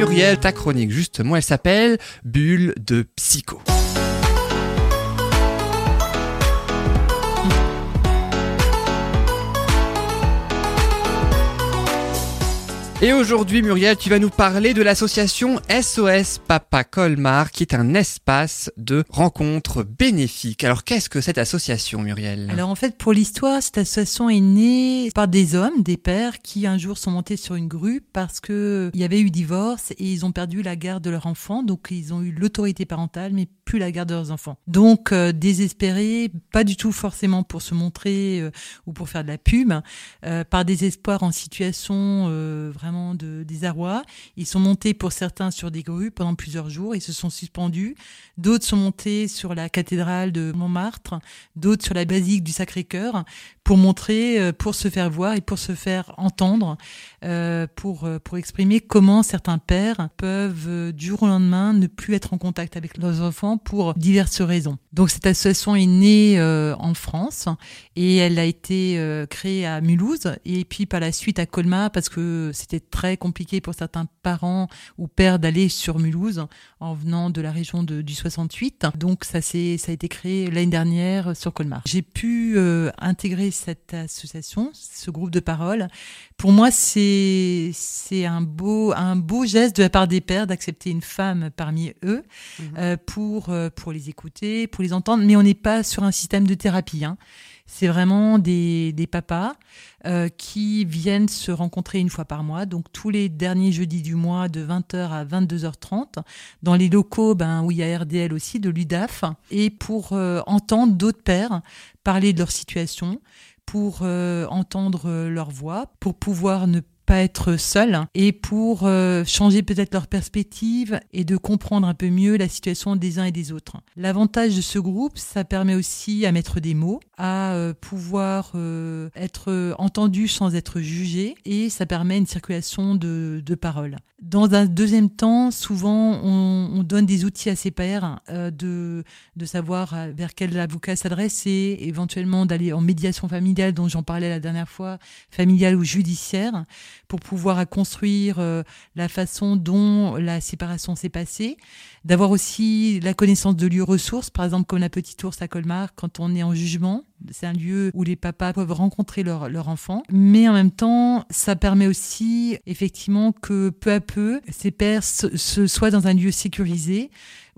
Muriel, ta chronique justement, elle s'appelle Bulle de Psycho. Et aujourd'hui, Muriel, tu vas nous parler de l'association SOS Papa Colmar, qui est un espace de rencontres bénéfiques. Alors, qu'est-ce que cette association, Muriel? Alors, en fait, pour l'histoire, cette association est née par des hommes, des pères, qui un jour sont montés sur une grue parce que il y avait eu divorce et ils ont perdu la garde de leur enfant. Donc, ils ont eu l'autorité parentale, mais la garde de leurs enfants. Donc, euh, désespérés, pas du tout forcément pour se montrer euh, ou pour faire de la pub, euh, par désespoir en situation vraiment de désarroi. Ils sont montés pour certains sur des grues pendant plusieurs jours, ils se sont suspendus. D'autres sont montés sur la cathédrale de Montmartre, d'autres sur la basilique du Sacré-Cœur pour montrer, euh, pour se faire voir et pour se faire entendre, euh, pour, euh, pour exprimer comment certains pères peuvent du jour au lendemain ne plus être en contact avec leurs enfants pour diverses raisons. Donc cette association est née en France et elle a été créée à Mulhouse et puis par la suite à Colmar parce que c'était très compliqué pour certains parents ou pères d'aller sur Mulhouse en venant de la région de, du 68. Donc ça, ça a été créé l'année dernière sur Colmar. J'ai pu intégrer cette association, ce groupe de parole. Pour moi, c'est c'est un beau un beau geste de la part des pères d'accepter une femme parmi eux mhm. euh, pour euh, pour les écouter, pour les entendre. Mais on n'est pas sur un système de thérapie. Hein. C'est vraiment des, des papas euh, qui viennent se rencontrer une fois par mois, donc tous les derniers jeudis du mois de 20h à 22h30, dans les locaux ben, où il y a RDL aussi, de l'UDAF, et pour entendre d'autres pères parler de leur situation, pour euh, entendre euh, leur voix, pour pouvoir ne pas être seul et pour euh, changer peut-être leur perspective et de comprendre un peu mieux la situation des uns et des autres. L'avantage de ce groupe, ça permet aussi à mettre des mots, à pouvoir être entendu sans être jugé et ça permet une circulation de, de paroles. Dans un deuxième temps, souvent, on, on donne des outils à ses pairs euh, de, de savoir euh, vers quel avocat s'adresser, éventuellement d'aller en médiation familiale, dont j'en parlais la dernière fois, familiale ou judiciaire, pour pouvoir construire euh, la façon dont la séparation s'est passée. D'avoir aussi la connaissance de lieux ressources, par exemple comme la Petite Ours à Colmar, quand on est en jugement, c'est un lieu où les papas peuvent rencontrer leur, leur enfant. Mais en même temps, ça permet aussi effectivement que peu à peu, ces pères se, soient dans un lieu sécurisé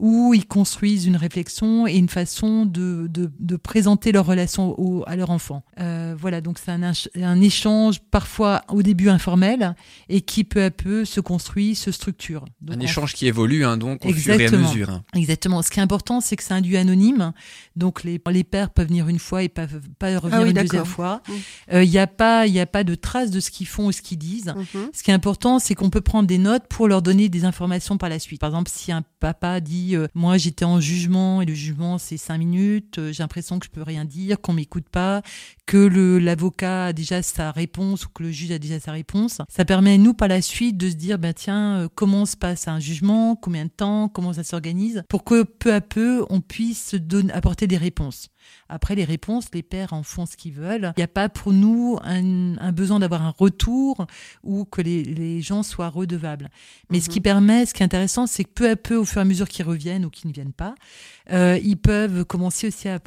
où ils construisent une réflexion et une façon de, de, de présenter leur relation au, à leur enfant. Euh, voilà, donc c'est un, un, échange parfois au début informel et qui peu à peu se construit, se structure. un échange qui évolue hein, donc au fur et à mesure. Hein. Exactement. Ce qui est important, c'est que c'est un lieu anonyme. Donc les, les pères peuvent venir une fois et pas, pas revenir ah une deuxième fois. Il mmh. n'y euh, a, pas, a pas de traces de ce qu'ils font ou ce qu'ils disent. Mmh. Ce qui est important, c'est qu'on peut prendre des notes pour leur donner des informations par la suite. Par exemple, si un papa dit euh, Moi, j'étais en jugement et le jugement, c'est cinq minutes, euh, j'ai l'impression que je peux rien dire, qu'on m'écoute pas, que l'avocat a déjà sa réponse ou que le juge a déjà sa réponse. Ça permet, nous, par la suite, de se dire bah, Tiens, comment se passe un jugement Combien de temps Comment ça s'organise Pour que peu à peu, on puisse apporter des réponses. Après, les réponses, les pères en font ce qu'ils veulent. Il n'y a pas pour nous un, besoin d'avoir un retour ou que les, gens soient redevables. Mais ce qui mhm. permet, ce qui est intéressant, c'est que peu à peu, au fur et à mesure qu'ils reviennent ou qu'ils ne viennent pas, euh, ils peuvent commencer aussi à,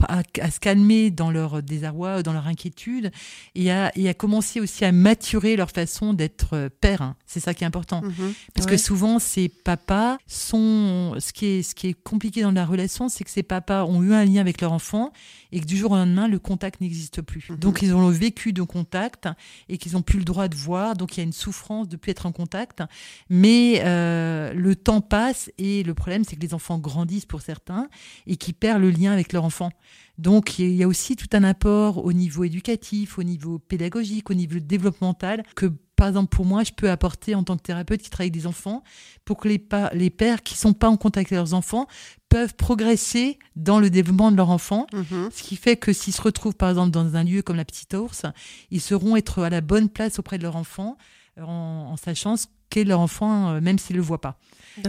se calmer dans leur désarroi, dans leur inquiétude, et à, commencer aussi à maturer leur façon d'être euh, père. Hein. C'est ça qui est important. Mhm. Parce que souvent, ces papas sont... Ce qui est, ce qui est compliqué dans la relation, c'est que ces papas ont eu un lien avec leur enfant et que du jour au lendemain, le contact n'existe plus. Mhm. Donc, ils ont vécu de contact et qu'ils n'ont plus le droit de voir. Donc, il y a une souffrance de ne plus être en contact. Mais euh, le temps passe et le problème, c'est que les enfants grandissent pour certains et qui perdent le lien avec leur enfant. Donc il y a aussi tout un apport au niveau éducatif, au niveau pédagogique, au niveau développemental que par exemple, pour moi, je peux apporter en tant que thérapeute qui travaille avec des enfants pour que les, les pères qui sont pas en contact avec leurs enfants peuvent progresser dans le développement de leur enfant. Mhm. Ce qui fait que s'ils se retrouvent, par exemple, dans un lieu comme la petite ours, ils seront être à la bonne place auprès de leur enfant en, en sachant ce qu'est leur enfant, euh, même s'il ne le voit pas.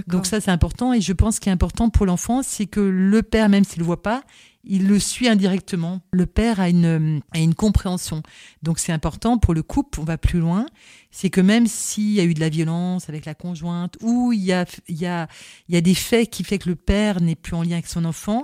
Donc ça, c'est important. Et je pense qu'il est important pour l'enfant, c'est que le père, même s'il ne le voit pas, il le suit indirectement. Le père a une, a une compréhension. Donc c'est important pour le couple, on va plus loin, c'est que même s'il y a eu de la violence avec la conjointe, ou il y a, il y a, il y a des faits qui fait que le père n'est plus en lien avec son enfant,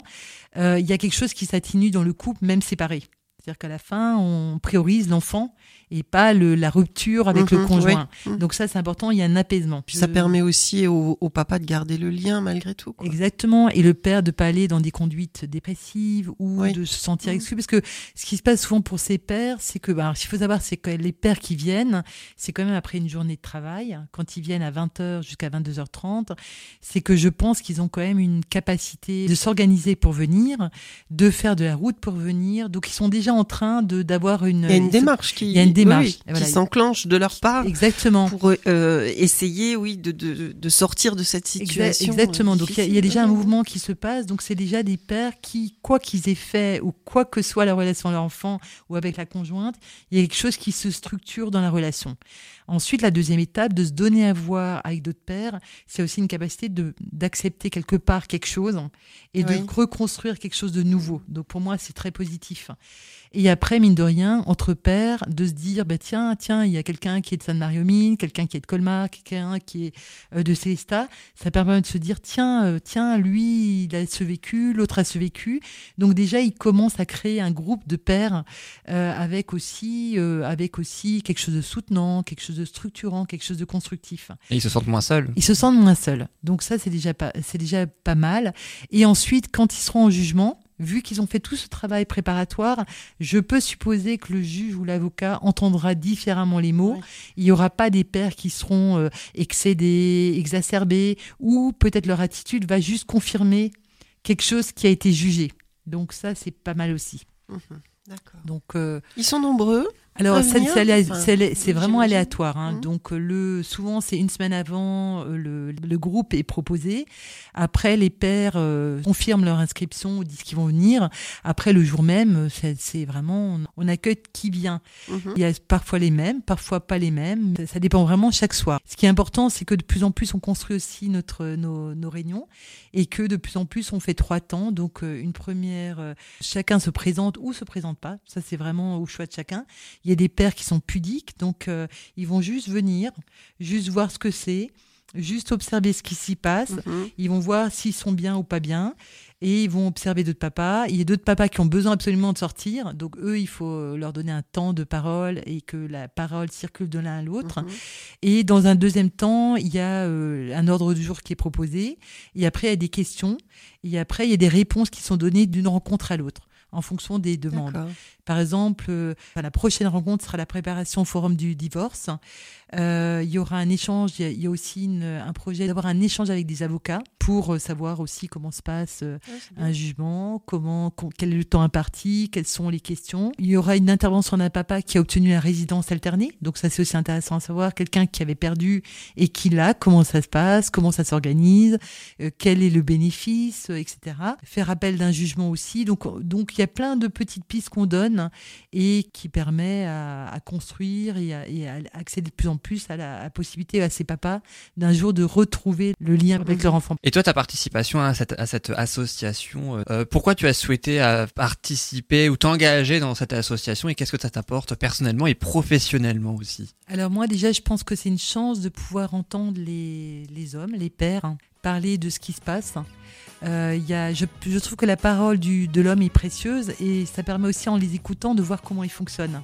euh, il y a quelque chose qui s'atténue dans le couple, même séparé. C'est-à-dire qu'à la fin, on priorise l'enfant et pas le, la rupture avec le Mhm, conjoint. oui. Mhm. Donc ça, c'est important, il y a un apaisement. Puis ça permet aussi au, au papa de garder le lien malgré tout. quoi. Exactement. Et le père de pas aller dans des conduites dépressives ou Oui. de se sentir Mhm. exclu. Parce que ce qui se passe souvent pour ces pères, c'est que, bah, alors, ce qu'il faut savoir, c'est que les pères qui viennent, c'est quand même après une journée de travail. Quand ils viennent à 20h jusqu'à 22h30, c'est que je pense qu'ils ont quand même une capacité de s'organiser pour venir, de faire de la route pour venir. Donc ils sont déjà en train de d'avoir une. Il y a une démarche qui, il y a une démarche. oui, voilà. qui s'enclenche de leur part Exactement. pour euh, essayer, oui, de, de, de sortir de cette situation. Exactement. euh, Donc il y a- y, déjà un mouvement qui se passe. Donc c'est déjà des pères qui, quoi qu'ils aient fait ou quoi que soit la relation avec leur enfant ou avec la conjointe, il y a quelque chose qui se structure dans la relation. Ensuite, la deuxième étape, de se donner à voir avec d'autres pères, c'est aussi une capacité de d'accepter quelque part quelque chose et de reconstruire quelque chose de nouveau. Donc pour moi, c'est très positif. Et après, mine de rien, entre pères, de se dire, bah tiens, tiens, il y a quelqu'un qui est de Sainte-Marie-aux-Mines, quelqu'un qui est de Colmar, quelqu'un qui est euh, de Célestat. Ça permet de se dire, tiens, euh, tiens, lui, il a ce vécu, l'autre a ce vécu. Donc déjà, il commence à créer un groupe de pères euh, avec aussi, euh, avec aussi quelque chose de soutenant, quelque chose de structurant, quelque chose de constructif Et ils se sentent moins seuls. ils se sentent moins seuls. Donc ça, c'est déjà pas, c'est déjà pas mal. Et ensuite, quand ils seront en jugement, vu qu'ils ont fait tout ce travail préparatoire, je peux supposer que le juge ou l'avocat entendra différemment les mots. Oui. Il n'y aura pas des pères qui seront euh, excédés, exacerbés, ou peut-être leur attitude va juste confirmer quelque chose qui a été jugé. Donc ça, c'est pas mal aussi. Mhm. D'accord. Donc euh, Ils sont nombreux. Alors, c'est alé- Enfin, vraiment aléatoire. hein. Mhm. Donc, euh, le, souvent, c'est une semaine avant, euh, le, le groupe est proposé. Après, les pères euh, confirment leur inscription ou disent qu'ils vont venir. Après, le jour même, euh, c'est vraiment, on- accueille qui vient. Mhm. Il y a parfois les mêmes, parfois pas les mêmes. Ça, ça dépend vraiment chaque soir. Ce qui est important, c'est que de plus en plus, on construit aussi notre, nos, nos réunions et que de plus en plus, on fait trois temps. Donc, une première, chacun se présente ou se présente pas. Ça, c'est vraiment au choix de chacun. Il y a des pères qui sont pudiques, donc euh, ils vont juste venir, juste voir ce que c'est, juste observer ce qui s'y passe. Mhm. Ils vont voir s'ils sont bien ou pas bien. Et ils vont observer d'autres papas. Il y a d'autres papas qui ont besoin absolument de sortir. Donc, eux, il faut euh, leur donner un temps de parole et que la parole circule de l'un à l'autre. Mhm. Et dans un deuxième temps, il y a euh, un ordre du jour qui est proposé. Et après, il y a des questions. Et après, il y a des réponses qui sont données d'une rencontre à l'autre en fonction des demandes. Par exemple, euh, la prochaine rencontre sera la préparation au forum du divorce. Euh, il y aura un échange, il y a, aussi une- un projet d'avoir un échange avec des avocats pour euh, savoir aussi comment se passe euh, un jugement, comment, com- quel est le temps imparti, quelles sont les questions. Il y aura une intervention d'un papa qui a obtenu la résidence alternée. Donc ça, c'est aussi intéressant à savoir. Quelqu'un qui avait perdu et qui l'a, comment ça se passe, comment ça s'organise, quel est le bénéfice, etc. Faire appel d'un jugement aussi. Donc, donc il y a plein de petites pistes qu'on donne et qui permet à, à construire et à, et à accéder de plus en plus à la, à possibilité à ces papas d'un jour de retrouver le lien avec Mhm. leur enfant. Et toi, ta participation à cette, association, euh, euh, pourquoi tu as souhaité euh, participer ou t'engager dans cette association et qu'est-ce que ça t'apporte personnellement et professionnellement aussi? Alors moi déjà, je pense que c'est une chance de pouvoir entendre les, les hommes, les pères, hein, parler de ce qui se passe. Euh, je, trouve que la parole de l'homme est précieuse et ça permet aussi en les écoutant de voir comment ils fonctionnent.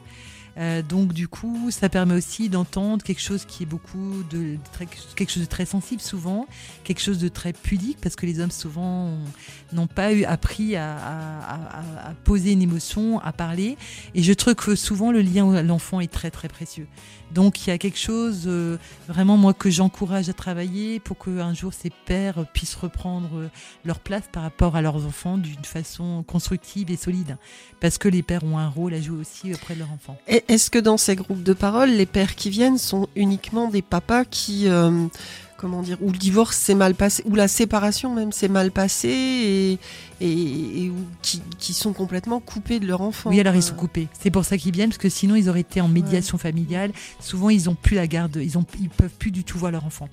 Euh, donc du coup, ça permet aussi d'entendre quelque chose qui est beaucoup de, très- quelque chose de très sensible souvent, quelque chose de très pudique parce que les hommes souvent ont- n'ont pas eu appris à, à- à- à poser une émotion, à parler. Et je trouve que souvent le lien à l'enfant est très très précieux. Donc il y a quelque chose euh, vraiment moi que j'encourage à travailler pour qu'un jour ces pères puissent reprendre euh, leur place par rapport à leurs enfants d'une façon constructive et solide. Parce que les pères ont un rôle à jouer aussi auprès de leurs enfants. Est-ce que dans ces groupes de parole, les pères qui viennent sont uniquement des papas qui euh, comment dire, où le divorce s'est mal passé, où la séparation même s'est mal passée et, et, et où, qui, qui sont complètement coupés de leur enfant. Oui, alors ils quoi. sont coupés. C'est pour ça qu'ils viennent, parce que sinon ils auraient été en médiation familiale. Souvent, ils ont plus la garde, ils ont, ils peuvent plus du tout voir leur enfant.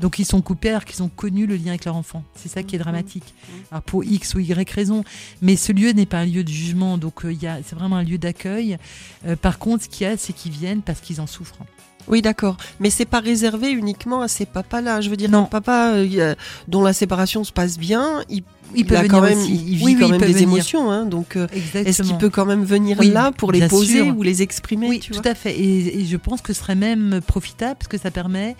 Donc ils sont coupés alors qu'ils ont connu le lien avec leur enfant. C'est ça qui est Mhm. dramatique. Alors pour X ou Y raison. Mais ce lieu n'est pas un lieu de jugement, donc euh, il y a, c'est vraiment un lieu d'accueil. Euh, par contre, ce qu'il y a, c'est qu'ils viennent parce qu'ils en souffrent. Oui, d'accord. Mais c'est pas réservé uniquement à ces papas-là. Je veux dire, Non. un papa euh, dont la séparation se passe bien, il, a venir quand même, aussi. il vit Oui, quand même des venir. émotions. Hein, donc, euh, est-ce qu'il peut quand même venir Oui, là pour les poser sûr. ou les exprimer Oui, tu tout vois à fait. Et, et je pense que ce serait même profitable parce que ça permet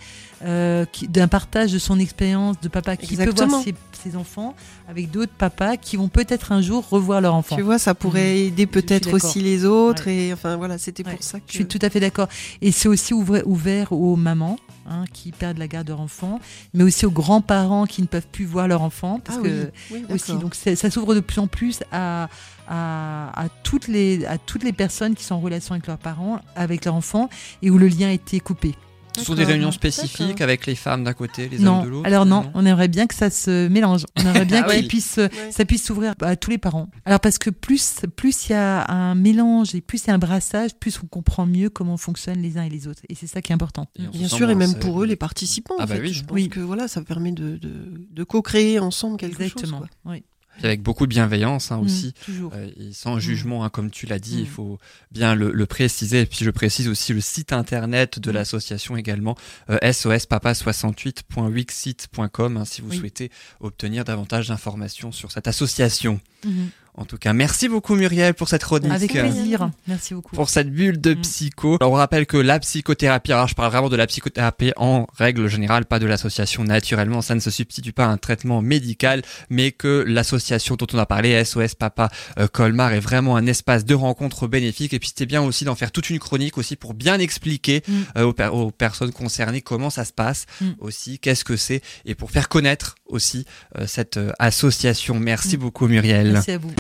euh, d'un partage de son expérience de papa qui peut voir ses, ses enfants avec d'autres papas qui vont peut-être un jour revoir leur enfant. Tu vois, ça pourrait aider peut-être aussi les autres. Et enfin, voilà, c'était Ouais, pour ça que. Je suis tout à fait d'accord. Et c'est aussi ouvert, ouvert aux mamans hein, qui perdent la garde de leur enfant, mais aussi aux grands-parents qui ne peuvent plus voir leur enfant. Parce Ah que oui, oui, aussi, donc ça s'ouvre de plus en plus à, à, à toutes les, à toutes les personnes qui sont en relation avec leurs parents, avec leur enfant, et où le lien a été coupé. Ce sont des réunions spécifiques avec les femmes d'un côté, les non, hommes de l'autre alors non, on aimerait bien que ça se mélange. On aimerait bien Ah oui. qu'il puisse, ça puisse s'ouvrir à tous les parents. Alors parce que plus plus il y a un mélange et plus il y a un brassage, plus on comprend mieux comment fonctionnent les uns et les autres. Et c'est ça qui est important. Bien sûr, et même pour eux, les participants. Ah en bah fait. oui. Je pense Oui. que voilà, ça permet de, de, de co-créer ensemble quelque Exactement. chose. quoi. Oui. Avec beaucoup de bienveillance hein, Mm, aussi. Euh, et sans jugement, hein, comme tu l'as dit, il Mm. faut bien le, le préciser. Et puis je précise aussi le site internet de Mm. l'association également, euh, sospapa68.wixsite.com, hein, si vous Oui. souhaitez obtenir davantage d'informations sur cette association. Mhm. En tout cas, merci beaucoup Muriel pour cette chronique. Avec euh, plaisir. Merci beaucoup. pour cette bulle de Mm. psycho. Alors, on rappelle que la psychothérapie, alors je parle vraiment de la psychothérapie en règle générale, pas de l'association naturellement, ça ne se substitue pas à un traitement médical, mais que l'association dont on a parlé, SOS Papa euh, Colmar, est vraiment un espace de rencontre bénéfique. Et puis c'était bien aussi d'en faire toute une chronique aussi pour bien expliquer Mm. euh, aux, per- aux personnes concernées comment ça se passe Mm. aussi, qu'est-ce que c'est, et pour faire connaître aussi euh, cette euh, association. Merci Mm. beaucoup Muriel. Merci à vous.